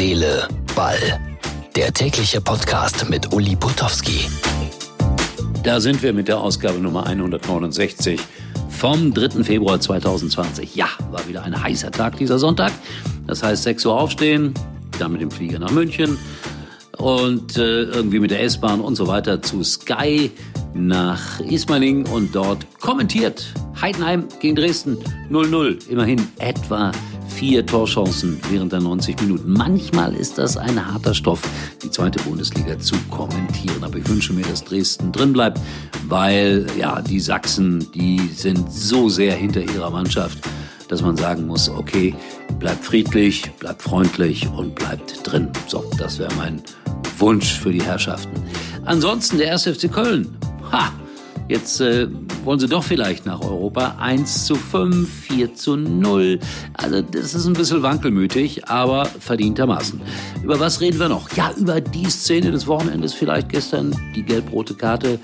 Seele, Ball. Der tägliche Podcast mit Uli Potowski. Da sind wir mit der Ausgabe Nummer 169 vom 3. Februar 2020. Ja, war wieder ein heißer Tag dieser Sonntag. Das heißt 6 Uhr aufstehen, dann mit dem Flieger nach München und äh, irgendwie mit der S-Bahn und so weiter zu Sky nach Ismaning und dort kommentiert Heidenheim gegen Dresden 0-0. Immerhin etwa vier Torchancen während der 90 Minuten. Manchmal ist das ein harter Stoff, die zweite Bundesliga zu kommentieren. Aber ich wünsche mir, dass Dresden drin bleibt, weil ja, die Sachsen, die sind so sehr hinter ihrer Mannschaft, dass man sagen muss, okay, bleibt friedlich, bleibt freundlich und bleibt drin. So, das wäre mein Wunsch für die Herrschaften. Ansonsten der 1. FC Köln. Ha! Jetzt äh, wollen sie doch vielleicht nach Europa. 1 zu 5, 4 zu 0. Also das ist ein bisschen wankelmütig, aber verdientermaßen. Über was reden wir noch? Ja, über die Szene des Wochenendes vielleicht gestern, die gelb-rote Karte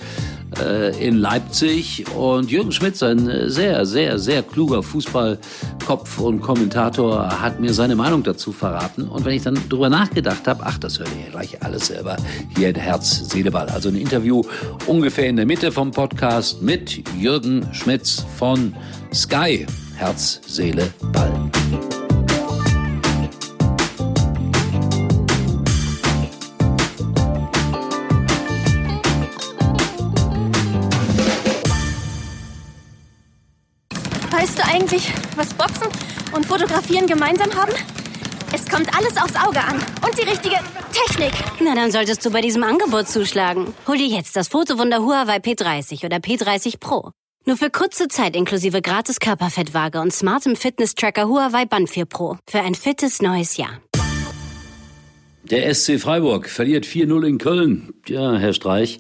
äh, in Leipzig. Und Jürgen Schmitz, ein sehr, sehr, sehr kluger Fußballkopf und Kommentator, hat mir seine Meinung dazu verraten. Und wenn ich dann drüber nachgedacht habe, ach, das hört ihr gleich alles selber hier in Herz, Seele, Ball. Also ein Interview ungefähr in der Mitte vom Podcast mit Jürgen Schmitz von Sky. Herz, Seele, Ball. Weißt du eigentlich, was Boxen und Fotografieren gemeinsam haben? Es kommt alles aufs Auge an. Und die richtige Technik. Na, dann solltest du bei diesem Angebot zuschlagen. Hol dir jetzt das Fotowunder Huawei P30 oder P30 Pro. Nur für kurze Zeit inklusive gratis Körperfettwaage und smartem Fitness-Tracker Huawei Band 4 Pro. Für ein fittes neues Jahr. Der SC Freiburg verliert 4-0 in Köln. Ja, Herr Streich,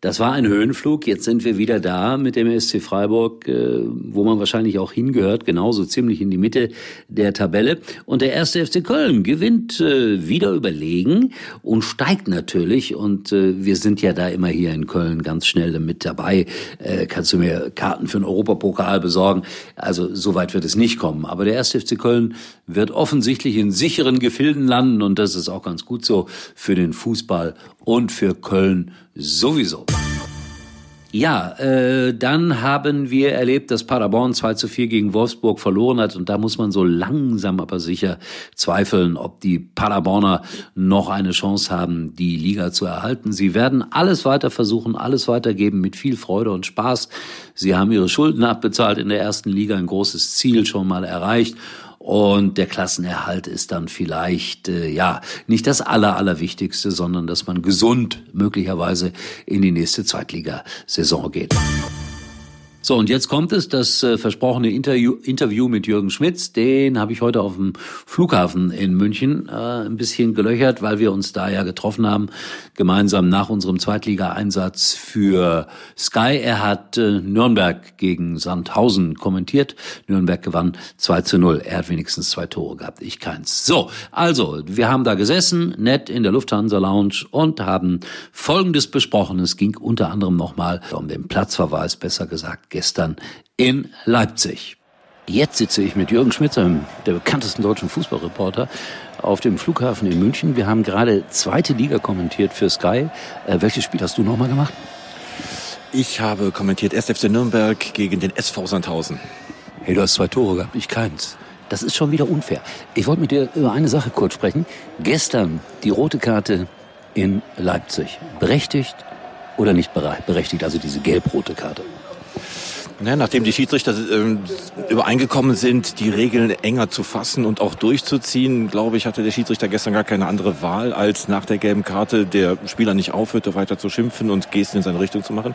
das war ein Höhenflug. Jetzt sind wir wieder da mit dem SC Freiburg, äh, wo man wahrscheinlich auch hingehört, genauso ziemlich in die Mitte der Tabelle. Und der erste FC Köln gewinnt äh, wieder überlegen und steigt natürlich. Und äh, wir sind ja da immer hier in Köln ganz schnell mit dabei. Kannst du mir Karten für den Europapokal besorgen? Also so weit wird es nicht kommen. Aber der erste FC Köln wird offensichtlich in sicheren Gefilden landen und das ist auch ganz gut so für den Fußball und für Köln sowieso. Ja, äh, dann haben wir erlebt, dass Paderborn 2 zu 4 gegen Wolfsburg verloren hat. Und da muss man so langsam aber sicher zweifeln, ob die Paderborner noch eine Chance haben, die Liga zu erhalten. Sie werden alles weiter versuchen, alles weitergeben mit viel Freude und Spaß. Sie haben ihre Schulden abbezahlt in der ersten Liga, ein großes Ziel schon mal erreicht. Und der Klassenerhalt ist dann vielleicht, äh, ja, nicht das Aller, Allerwichtigste, sondern dass man gesund möglicherweise in die nächste Zweitligasaison geht. So, und jetzt kommt es, das äh, versprochene Interview, Interview mit Jürgen Schmitz. Den habe ich heute auf dem Flughafen in München äh, ein bisschen gelöchert, weil wir uns da ja getroffen haben, gemeinsam nach unserem Zweitliga-Einsatz für Sky. Er hat äh, Nürnberg gegen Sandhausen kommentiert. Nürnberg gewann 2 zu 0. Er hat wenigstens zwei Tore gehabt, ich keins. So, also, wir haben da gesessen, nett in der Lufthansa Lounge und haben Folgendes besprochen. Es ging unter anderem nochmal um den Platzverweis, besser gesagt, gestern in Leipzig. Jetzt sitze ich mit Jürgen Schmitzer, der bekanntesten deutschen Fußballreporter, auf dem Flughafen in München. Wir haben gerade zweite Liga kommentiert für Sky. Äh, welches Spiel hast du nochmal gemacht? Ich habe kommentiert SFC Nürnberg gegen den SV Sandhausen. Hey, du hast zwei Tore gehabt, ich keins. Das ist schon wieder unfair. Ich wollte mit dir über eine Sache kurz sprechen. Gestern die rote Karte in Leipzig. Berechtigt oder nicht berechtigt? Also diese gelb-rote Karte. Ja, nachdem die Schiedsrichter äh, übereingekommen sind, die Regeln enger zu fassen und auch durchzuziehen, glaube ich, hatte der Schiedsrichter gestern gar keine andere Wahl, als nach der gelben Karte der Spieler nicht aufhörte, weiter zu schimpfen und Gesten in seine Richtung zu machen,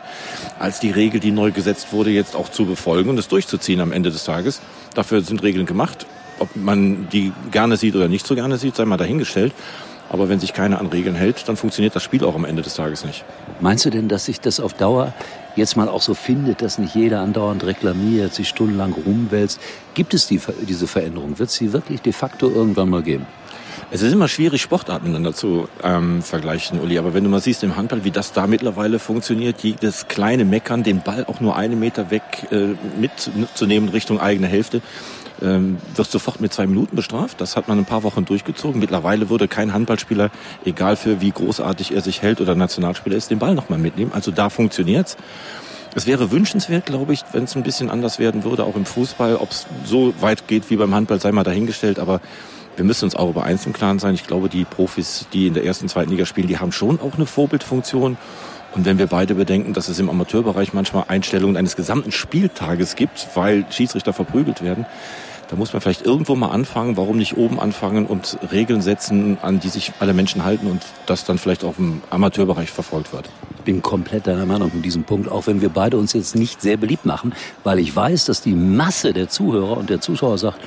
als die Regel, die neu gesetzt wurde, jetzt auch zu befolgen und es durchzuziehen am Ende des Tages. Dafür sind Regeln gemacht. Ob man die gerne sieht oder nicht so gerne sieht, sei mal dahingestellt. Aber wenn sich keiner an Regeln hält, dann funktioniert das Spiel auch am Ende des Tages nicht. Meinst du denn, dass sich das auf Dauer jetzt mal auch so findet, dass nicht jeder andauernd reklamiert, sich stundenlang rumwälzt? Gibt es die, diese Veränderung? Wird sie wirklich de facto irgendwann mal geben? Es ist immer schwierig, Sportarten miteinander zu ähm, vergleichen, Uli. Aber wenn du mal siehst im Handball, wie das da mittlerweile funktioniert, jedes kleine Meckern, den Ball auch nur einen Meter weg äh, mitzunehmen Richtung eigene Hälfte, ähm, wirst sofort mit zwei Minuten bestraft. Das hat man ein paar Wochen durchgezogen. Mittlerweile würde kein Handballspieler, egal für wie großartig er sich hält oder Nationalspieler ist, den Ball nochmal mitnehmen. Also da funktioniert's. Es wäre wünschenswert, glaube ich, wenn es ein bisschen anders werden würde, auch im Fußball. Ob es so weit geht wie beim Handball, sei mal dahingestellt. Aber wir müssen uns auch über eins im Klaren sein. Ich glaube, die Profis, die in der ersten, zweiten Liga spielen, die haben schon auch eine Vorbildfunktion. Und wenn wir beide bedenken, dass es im Amateurbereich manchmal Einstellungen eines gesamten Spieltages gibt, weil Schiedsrichter verprügelt werden, da muss man vielleicht irgendwo mal anfangen. Warum nicht oben anfangen und Regeln setzen, an die sich alle Menschen halten und das dann vielleicht auch im Amateurbereich verfolgt wird? Ich bin komplett deiner Meinung in diesem Punkt, auch wenn wir beide uns jetzt nicht sehr beliebt machen, weil ich weiß, dass die Masse der Zuhörer und der Zuschauer sagt,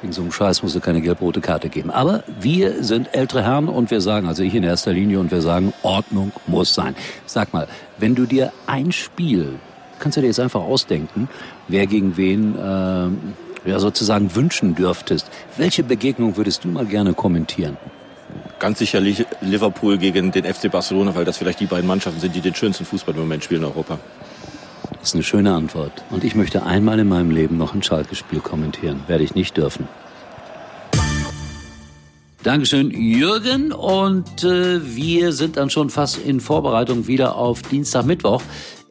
Wegen so einem Scheiß musst du keine gelb-rote Karte geben. Aber wir sind ältere Herren und wir sagen, also ich in erster Linie, und wir sagen, Ordnung muss sein. Sag mal, wenn du dir ein Spiel, kannst du dir jetzt einfach ausdenken, wer gegen wen äh, ja, sozusagen wünschen dürftest, welche Begegnung würdest du mal gerne kommentieren? Ganz sicherlich Liverpool gegen den FC Barcelona, weil das vielleicht die beiden Mannschaften sind, die den schönsten Fußball im Moment spielen in Europa. Das ist eine schöne Antwort. Und ich möchte einmal in meinem Leben noch ein Schalke-Spiel kommentieren. Werde ich nicht dürfen. Dankeschön, Jürgen. Und äh, wir sind dann schon fast in Vorbereitung wieder auf Dienstag, Mittwoch.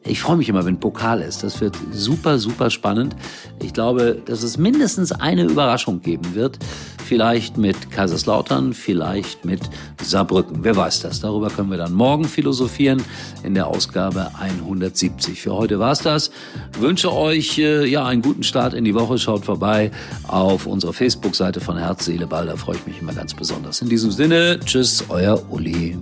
Ich freue mich immer, wenn Pokal ist. Das wird super, super spannend. Ich glaube, dass es mindestens eine Überraschung geben wird. Vielleicht mit Kaiserslautern, vielleicht mit Saarbrücken. Wer weiß das? Darüber können wir dann morgen philosophieren in der Ausgabe 170. Für heute war's das. wünsche euch äh, ja einen guten Start in die Woche. Schaut vorbei auf unserer Facebook-Seite von Herz, Seele, Ball. Da freue ich mich immer ganz besonders. In diesem Sinne, tschüss, euer Uli.